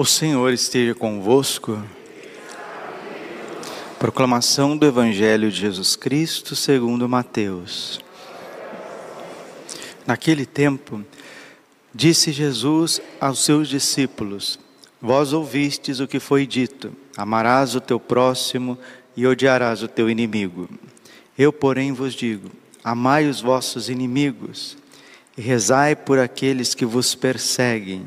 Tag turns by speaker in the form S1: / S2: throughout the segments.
S1: O Senhor esteja convosco. Proclamação do Evangelho de Jesus Cristo segundo Mateus. Naquele tempo, disse Jesus aos seus discípulos: Vós ouvistes o que foi dito: Amarás o teu próximo e odiarás o teu inimigo. Eu, porém, vos digo: Amai os vossos inimigos e rezai por aqueles que vos perseguem.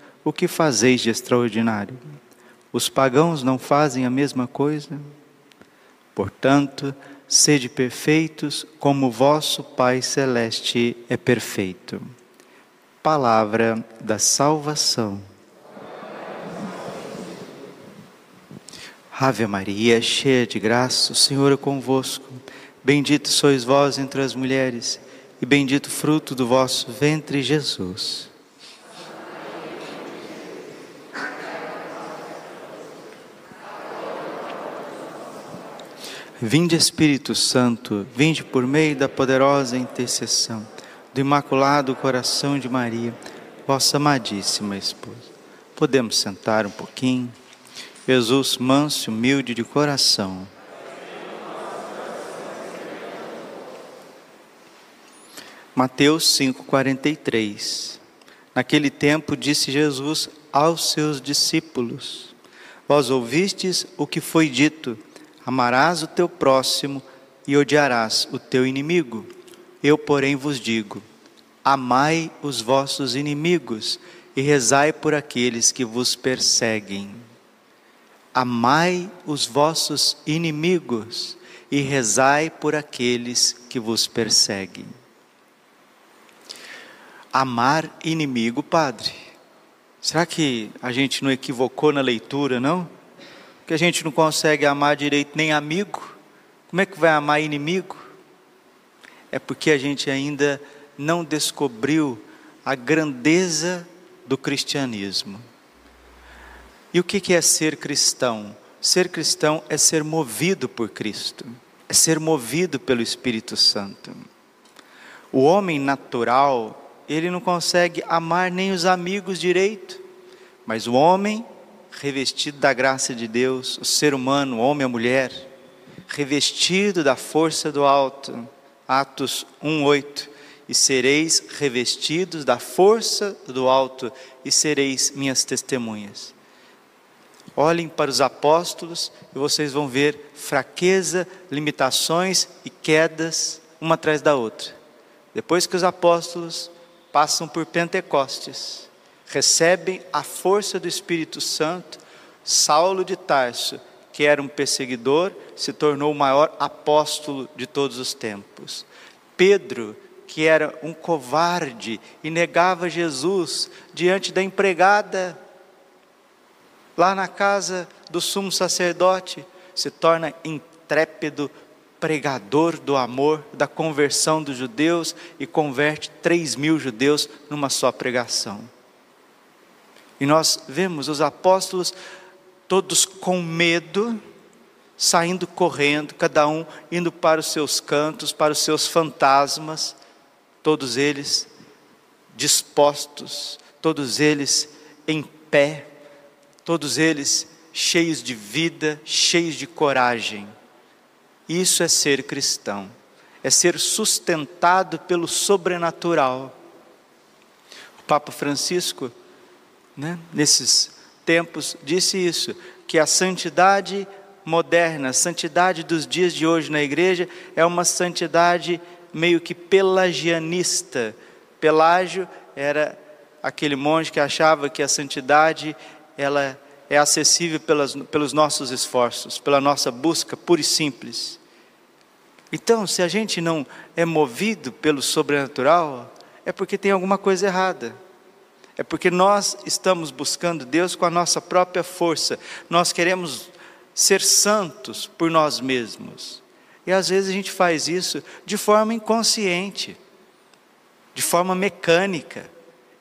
S1: o que fazeis de extraordinário? Os pagãos não fazem a mesma coisa? Portanto, sede perfeitos como vosso Pai Celeste é perfeito. Palavra da salvação. Ave Maria, cheia de graça, o Senhor é convosco. Bendito sois vós entre as mulheres e bendito fruto do vosso ventre, Jesus. Vinde Espírito Santo, vinde por meio da poderosa intercessão do Imaculado Coração de Maria, vossa amadíssima esposa. Podemos sentar um pouquinho. Jesus, manso e humilde de coração Mateus 5,43 Naquele tempo disse Jesus aos seus discípulos: Vós ouvistes o que foi dito: Amarás o teu próximo e odiarás o teu inimigo. Eu, porém, vos digo: Amai os vossos inimigos e rezai por aqueles que vos perseguem. Amai os vossos inimigos e rezai por aqueles que vos perseguem. Amar inimigo, padre. Será que a gente não equivocou na leitura, não? Que a gente não consegue amar direito nem amigo? Como é que vai amar inimigo? É porque a gente ainda não descobriu a grandeza do cristianismo. E o que é ser cristão? Ser cristão é ser movido por Cristo, é ser movido pelo Espírito Santo. O homem natural, ele não consegue amar nem os amigos direito, mas o homem, revestido da graça de Deus, o ser humano, o homem a mulher, revestido da força do alto, Atos 1:8, e sereis revestidos da força do alto e sereis minhas testemunhas. Olhem para os apóstolos e vocês vão ver fraqueza, limitações e quedas uma atrás da outra. Depois que os apóstolos passam por Pentecostes, recebem a força do Espírito Santo. Saulo de Tarso, que era um perseguidor, se tornou o maior apóstolo de todos os tempos. Pedro, que era um covarde e negava Jesus diante da empregada, lá na casa do sumo sacerdote, se torna intrépido pregador do amor, da conversão dos judeus e converte 3 mil judeus numa só pregação. E nós vemos os apóstolos todos com medo, saindo correndo, cada um indo para os seus cantos, para os seus fantasmas, todos eles dispostos, todos eles em pé, todos eles cheios de vida, cheios de coragem. Isso é ser cristão, é ser sustentado pelo sobrenatural. O Papa Francisco, né, nesses tempos, disse isso, que a santidade moderna, a santidade dos dias de hoje na igreja é uma santidade meio que pelagianista. Pelágio era aquele monge que achava que a santidade ela é acessível pelas, pelos nossos esforços, pela nossa busca pura e simples. Então, se a gente não é movido pelo sobrenatural, é porque tem alguma coisa errada. É porque nós estamos buscando Deus com a nossa própria força. Nós queremos ser santos por nós mesmos. E às vezes a gente faz isso de forma inconsciente, de forma mecânica.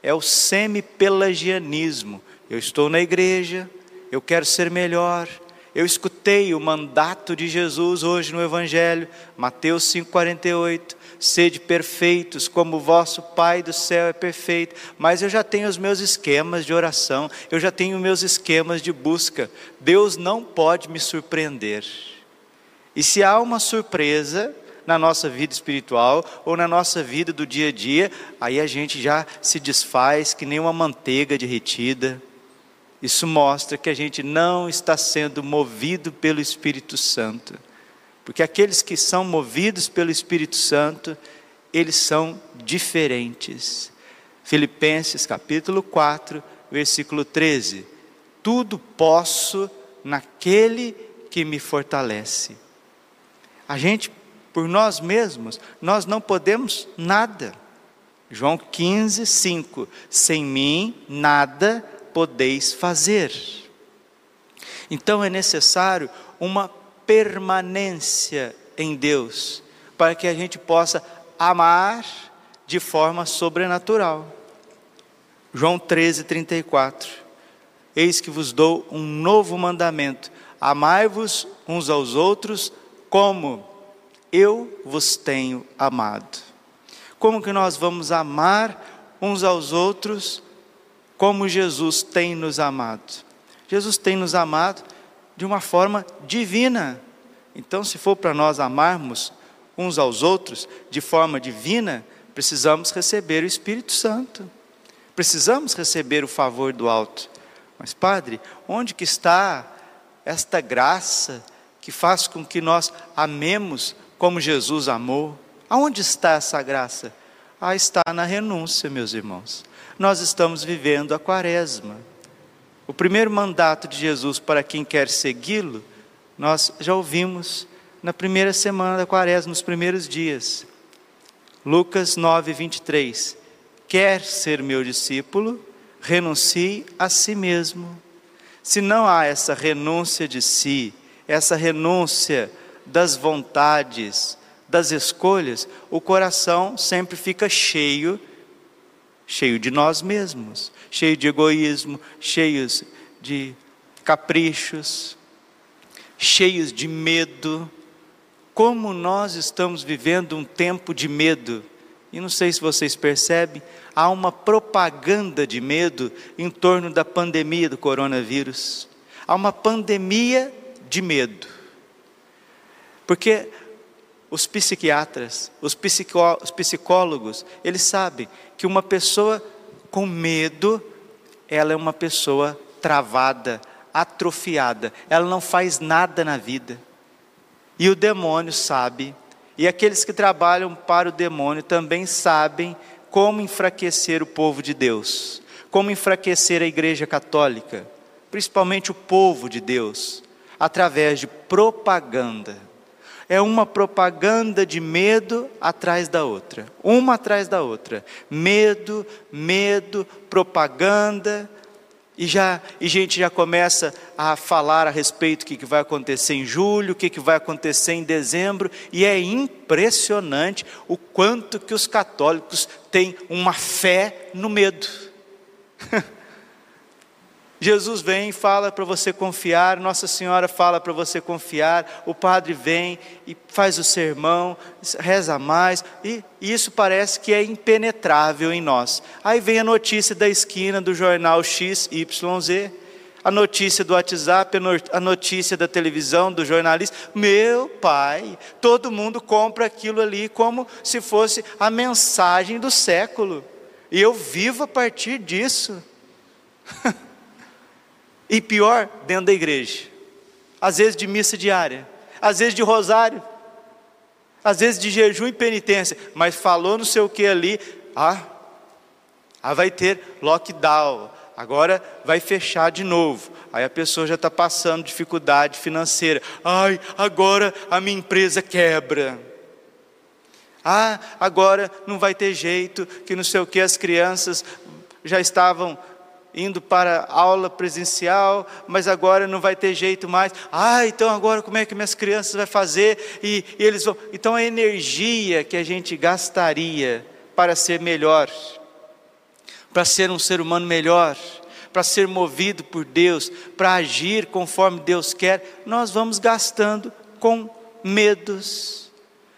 S1: É o semi-pelagianismo. Eu estou na igreja, eu quero ser melhor. Eu escutei o mandato de Jesus hoje no Evangelho, Mateus 5,48 sede perfeitos, como o vosso Pai do céu é perfeito. Mas eu já tenho os meus esquemas de oração, eu já tenho meus esquemas de busca. Deus não pode me surpreender. E se há uma surpresa na nossa vida espiritual ou na nossa vida do dia a dia, aí a gente já se desfaz que nem uma manteiga derretida. Isso mostra que a gente não está sendo movido pelo Espírito Santo. Porque aqueles que são movidos pelo Espírito Santo, eles são diferentes. Filipenses capítulo 4, versículo 13. Tudo posso naquele que me fortalece. A gente, por nós mesmos, nós não podemos nada. João 15, 5. Sem mim nada podeis fazer. Então é necessário uma permanência em Deus, para que a gente possa amar de forma sobrenatural. João 13, 34. Eis que vos dou um novo mandamento: amai-vos uns aos outros como eu vos tenho amado. Como que nós vamos amar uns aos outros como Jesus tem nos amado? Jesus tem nos amado de uma forma divina. Então, se for para nós amarmos uns aos outros de forma divina, precisamos receber o Espírito Santo. Precisamos receber o favor do alto. Mas, Padre, onde que está esta graça que faz com que nós amemos como Jesus amou? Aonde está essa graça? Ah, está na renúncia, meus irmãos. Nós estamos vivendo a quaresma. O primeiro mandato de Jesus para quem quer segui-lo, nós já ouvimos na primeira semana da quaresma, nos primeiros dias. Lucas 9, 23. Quer ser meu discípulo, renuncie a si mesmo. Se não há essa renúncia de si, essa renúncia das vontades, das escolhas, o coração sempre fica cheio cheio de nós mesmos, cheio de egoísmo, cheios de caprichos, cheios de medo. Como nós estamos vivendo um tempo de medo, e não sei se vocês percebem, há uma propaganda de medo em torno da pandemia do coronavírus. Há uma pandemia de medo. Porque os psiquiatras, os, psicó os psicólogos, eles sabem que uma pessoa com medo, ela é uma pessoa travada, atrofiada, ela não faz nada na vida. E o demônio sabe, e aqueles que trabalham para o demônio também sabem como enfraquecer o povo de Deus, como enfraquecer a igreja católica, principalmente o povo de Deus, através de propaganda é uma propaganda de medo atrás da outra, uma atrás da outra. Medo, medo, propaganda. E, já, e gente já começa a falar a respeito do que, que vai acontecer em julho, o que, que vai acontecer em dezembro, e é impressionante o quanto que os católicos têm uma fé no medo. Jesus vem e fala para você confiar, Nossa Senhora fala para você confiar, o padre vem e faz o sermão, reza mais, e isso parece que é impenetrável em nós. Aí vem a notícia da esquina do jornal XYZ, a notícia do WhatsApp, a notícia da televisão, do jornalista. Meu pai, todo mundo compra aquilo ali como se fosse a mensagem do século, e eu vivo a partir disso. E pior, dentro da igreja. Às vezes de missa diária, às vezes de rosário, às vezes de jejum e penitência, mas falou não sei o que ali, ah, ah vai ter lockdown, agora vai fechar de novo. Aí a pessoa já está passando dificuldade financeira. Ai, agora a minha empresa quebra. Ah, agora não vai ter jeito, que não sei o que, as crianças já estavam indo para aula presencial, mas agora não vai ter jeito mais. Ah, então agora como é que minhas crianças vão fazer? E, e eles vão. Então a energia que a gente gastaria para ser melhor, para ser um ser humano melhor, para ser movido por Deus, para agir conforme Deus quer, nós vamos gastando com medos.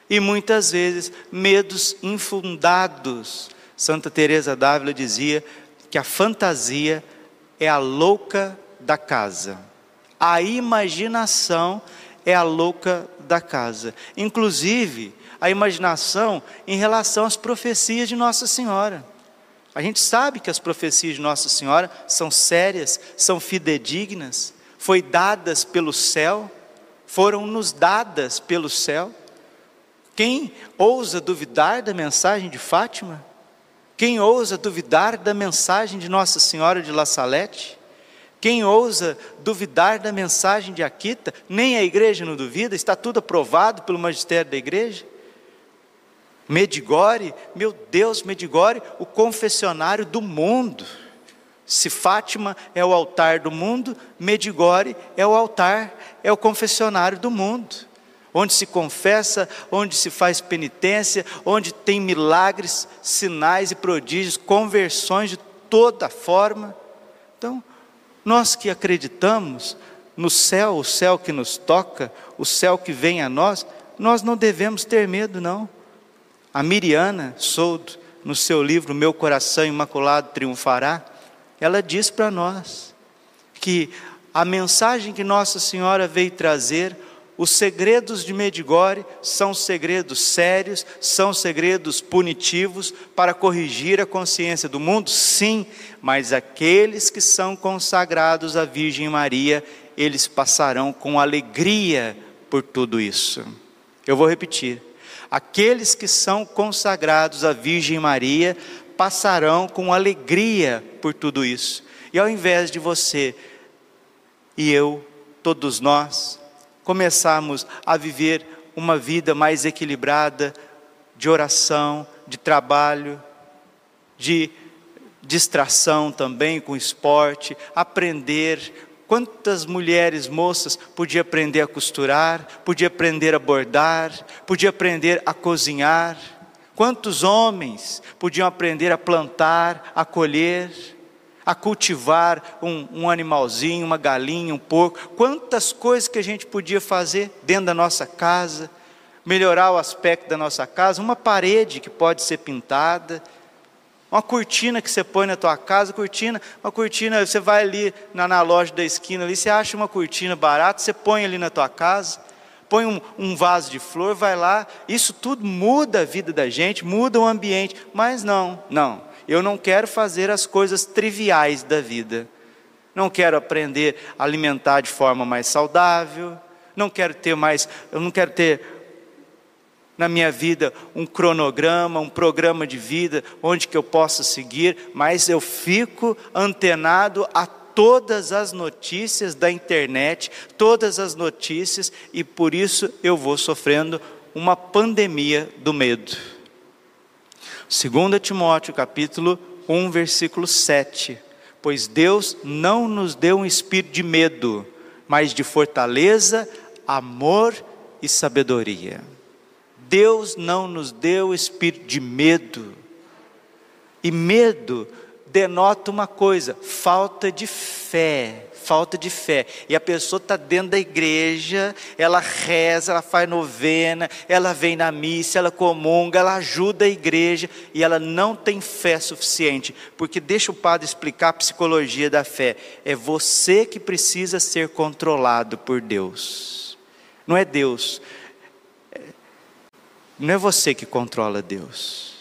S1: E muitas vezes medos infundados. Santa Teresa d'Ávila dizia: que a fantasia é a louca da casa. A imaginação é a louca da casa. Inclusive, a imaginação em relação às profecias de Nossa Senhora. A gente sabe que as profecias de Nossa Senhora são sérias, são fidedignas, foi dadas pelo céu, foram nos dadas pelo céu. Quem ousa duvidar da mensagem de Fátima? Quem ousa duvidar da mensagem de Nossa Senhora de La Salete? Quem ousa duvidar da mensagem de Aquita? Nem a igreja não duvida, está tudo aprovado pelo magistério da igreja. Medigore, meu Deus, Medigore, o confessionário do mundo. Se Fátima é o altar do mundo, Medigore é o altar, é o confessionário do mundo onde se confessa, onde se faz penitência, onde tem milagres, sinais e prodígios, conversões de toda forma. Então, nós que acreditamos no céu, o céu que nos toca, o céu que vem a nós, nós não devemos ter medo, não. A Miriana Souto, no seu livro Meu Coração Imaculado Triunfará, ela diz para nós que a mensagem que Nossa Senhora veio trazer, os segredos de Medigore são segredos sérios, são segredos punitivos para corrigir a consciência do mundo? Sim, mas aqueles que são consagrados à Virgem Maria, eles passarão com alegria por tudo isso. Eu vou repetir. Aqueles que são consagrados à Virgem Maria passarão com alegria por tudo isso. E ao invés de você e eu, todos nós, começarmos a viver uma vida mais equilibrada de oração, de trabalho, de distração também com esporte, aprender. Quantas mulheres, moças, podia aprender a costurar, podia aprender a bordar, podia aprender a cozinhar. Quantos homens podiam aprender a plantar, a colher a cultivar um, um, animalzinho, uma galinha, um porco. Quantas coisas que a gente podia fazer dentro da nossa casa, melhorar o aspecto da nossa casa, uma parede que pode ser pintada, uma cortina que você põe na tua casa, cortina, uma cortina, você vai ali na, na loja da esquina ali, você acha uma cortina barata, você põe ali na tua casa, põe um, um vaso de flor, vai lá, isso tudo muda a vida da gente, muda o ambiente, mas não, não. Eu não quero fazer as coisas triviais da vida. Não quero aprender a alimentar de forma mais saudável. Não quero ter mais, eu não quero ter na minha vida um cronograma, um programa de vida onde que eu possa seguir, mas eu fico antenado a todas as notícias da internet, todas as notícias e por isso eu vou sofrendo uma pandemia do medo. 2 Timóteo capítulo 1, versículo 7. Pois Deus não nos deu um espírito de medo, mas de fortaleza, amor e sabedoria. Deus não nos deu espírito de medo. E medo denota uma coisa: falta de fé falta de fé. E a pessoa está dentro da igreja, ela reza, ela faz novena, ela vem na missa, ela comunga, ela ajuda a igreja e ela não tem fé suficiente. Porque deixa o padre explicar a psicologia da fé. É você que precisa ser controlado por Deus. Não é Deus. Não é você que controla Deus.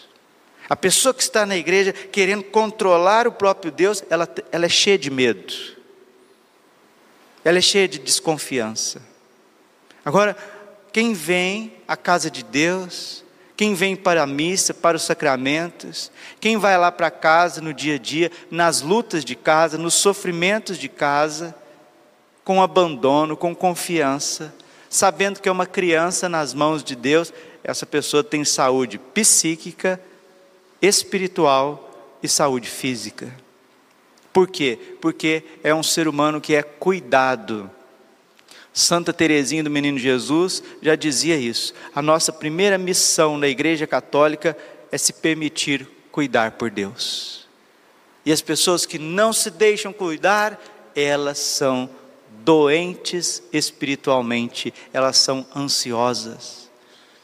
S1: A pessoa que está na igreja querendo controlar o próprio Deus, ela, ela é cheia de medo ela é cheia de desconfiança. Agora, quem vem à casa de Deus, quem vem para a missa, para os sacramentos, quem vai lá para casa no dia a dia, nas lutas de casa, nos sofrimentos de casa, com abandono, com confiança, sabendo que é uma criança nas mãos de Deus, essa pessoa tem saúde psíquica, espiritual e saúde física. Por quê? Porque é um ser humano que é cuidado. Santa Teresinha do Menino Jesus já dizia isso. A nossa primeira missão na Igreja Católica é se permitir cuidar por Deus. E as pessoas que não se deixam cuidar, elas são doentes espiritualmente, elas são ansiosas,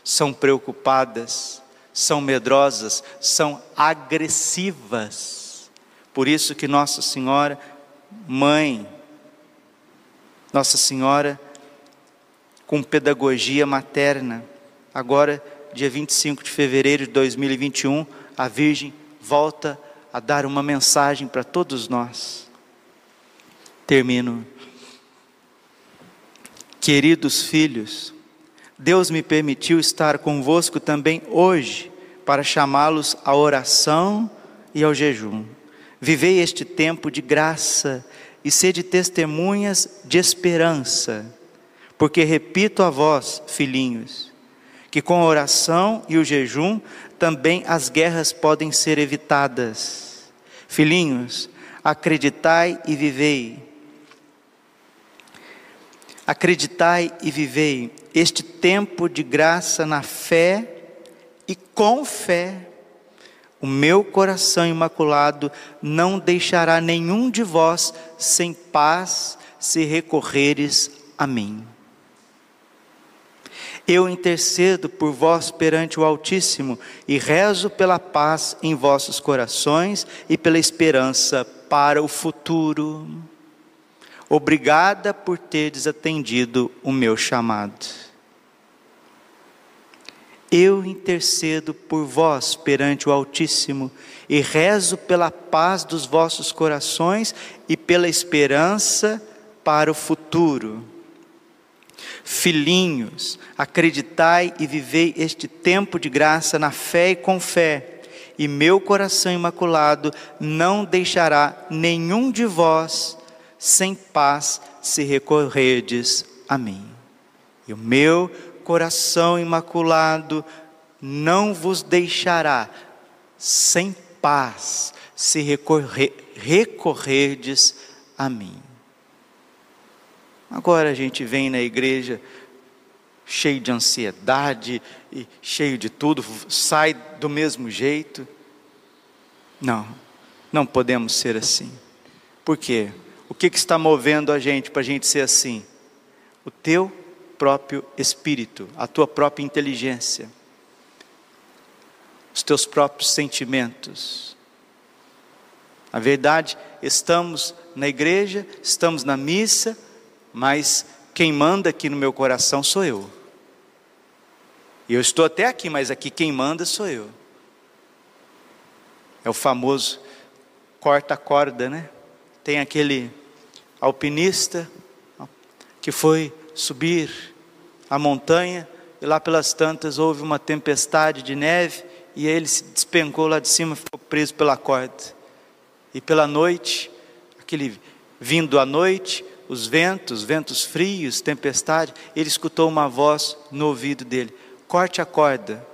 S1: são preocupadas, são medrosas, são agressivas. Por isso que Nossa Senhora, mãe, Nossa Senhora, com pedagogia materna, agora, dia 25 de fevereiro de 2021, a Virgem volta a dar uma mensagem para todos nós. Termino. Queridos filhos, Deus me permitiu estar convosco também hoje para chamá-los à oração e ao jejum. Vivei este tempo de graça e sede testemunhas de esperança, porque repito a vós, filhinhos, que com a oração e o jejum também as guerras podem ser evitadas. Filhinhos, acreditai e vivei Acreditai e vivei este tempo de graça na fé e com fé. O meu coração imaculado não deixará nenhum de vós sem paz se recorreres a mim. Eu intercedo por vós perante o Altíssimo e rezo pela paz em vossos corações e pela esperança para o futuro. Obrigada por teres atendido o meu chamado. Eu intercedo por vós perante o Altíssimo e rezo pela paz dos vossos corações e pela esperança para o futuro. Filhinhos, acreditai e vivei este tempo de graça na fé e com fé, e meu coração imaculado não deixará nenhum de vós sem paz se recorredes a mim. E o meu coração imaculado não vos deixará sem paz se recorrer, recorrerdes a mim. Agora a gente vem na igreja cheio de ansiedade e cheio de tudo, sai do mesmo jeito. Não, não podemos ser assim. Por quê? Que, que está movendo a gente para a gente ser assim? O teu próprio espírito, a tua própria inteligência, os teus próprios sentimentos. Na verdade, estamos na igreja, estamos na missa, mas quem manda aqui no meu coração sou eu. Eu estou até aqui, mas aqui quem manda sou eu. É o famoso corta a corda, né? Tem aquele alpinista que foi subir a montanha e lá pelas tantas houve uma tempestade de neve e ele se despencou lá de cima, ficou preso pela corda. E pela noite, aquele vindo à noite, os ventos, ventos frios, tempestade, ele escutou uma voz no ouvido dele: corte a corda.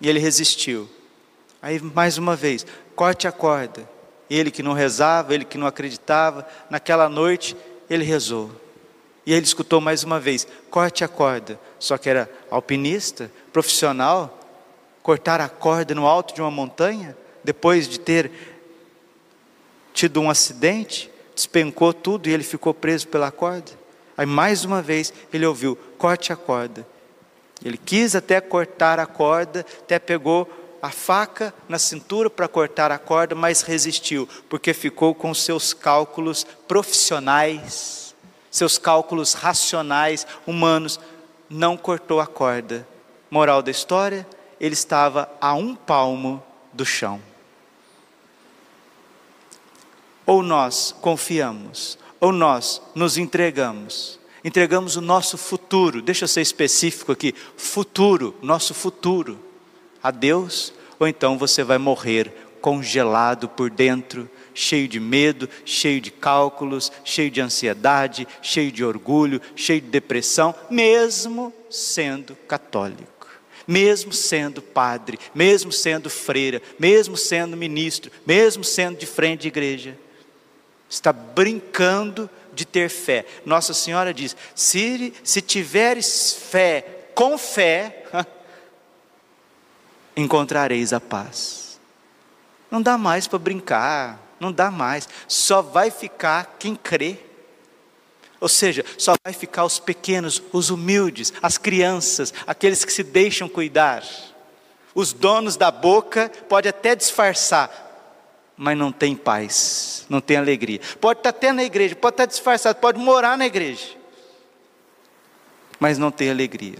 S1: E ele resistiu. Aí mais uma vez, corte a corda. Ele que não rezava, ele que não acreditava, naquela noite ele rezou. E ele escutou mais uma vez: corte a corda. Só que era alpinista, profissional, cortar a corda no alto de uma montanha, depois de ter tido um acidente, despencou tudo e ele ficou preso pela corda. Aí mais uma vez ele ouviu: corte a corda. Ele quis até cortar a corda, até pegou a faca na cintura para cortar a corda, mas resistiu, porque ficou com seus cálculos profissionais, seus cálculos racionais, humanos, não cortou a corda. Moral da história: ele estava a um palmo do chão. Ou nós confiamos, ou nós nos entregamos, entregamos o nosso futuro, deixa eu ser específico aqui: futuro, nosso futuro a Deus, ou então você vai morrer congelado por dentro, cheio de medo, cheio de cálculos, cheio de ansiedade, cheio de orgulho, cheio de depressão, mesmo sendo católico, mesmo sendo padre, mesmo sendo freira, mesmo sendo ministro, mesmo sendo de frente de igreja, está brincando de ter fé. Nossa Senhora diz: se, se tiveres fé com fé, encontrareis a paz. Não dá mais para brincar, não dá mais, só vai ficar quem crê. Ou seja, só vai ficar os pequenos, os humildes, as crianças, aqueles que se deixam cuidar. Os donos da boca pode até disfarçar, mas não tem paz, não tem alegria. Pode estar até na igreja, pode estar disfarçado, pode morar na igreja, mas não tem alegria.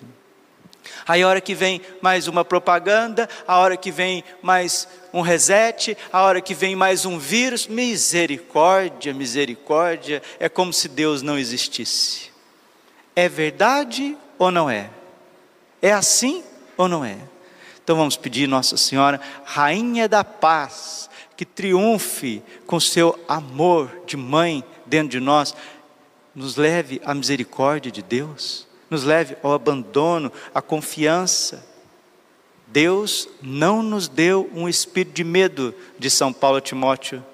S1: Aí a hora que vem mais uma propaganda, a hora que vem mais um reset, a hora que vem mais um vírus, misericórdia, misericórdia, é como se Deus não existisse. É verdade ou não é? É assim ou não é? Então vamos pedir Nossa Senhora, Rainha da Paz, que triunfe com seu amor de mãe dentro de nós, nos leve à misericórdia de Deus nos leve ao abandono, à confiança. Deus não nos deu um espírito de medo, de São Paulo a Timóteo.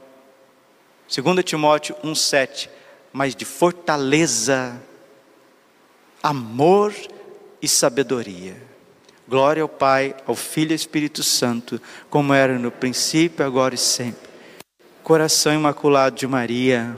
S1: 2 Timóteo 1,7, mas de fortaleza, amor e sabedoria. Glória ao Pai, ao Filho e ao Espírito Santo, como era no princípio, agora e sempre. Coração imaculado de Maria,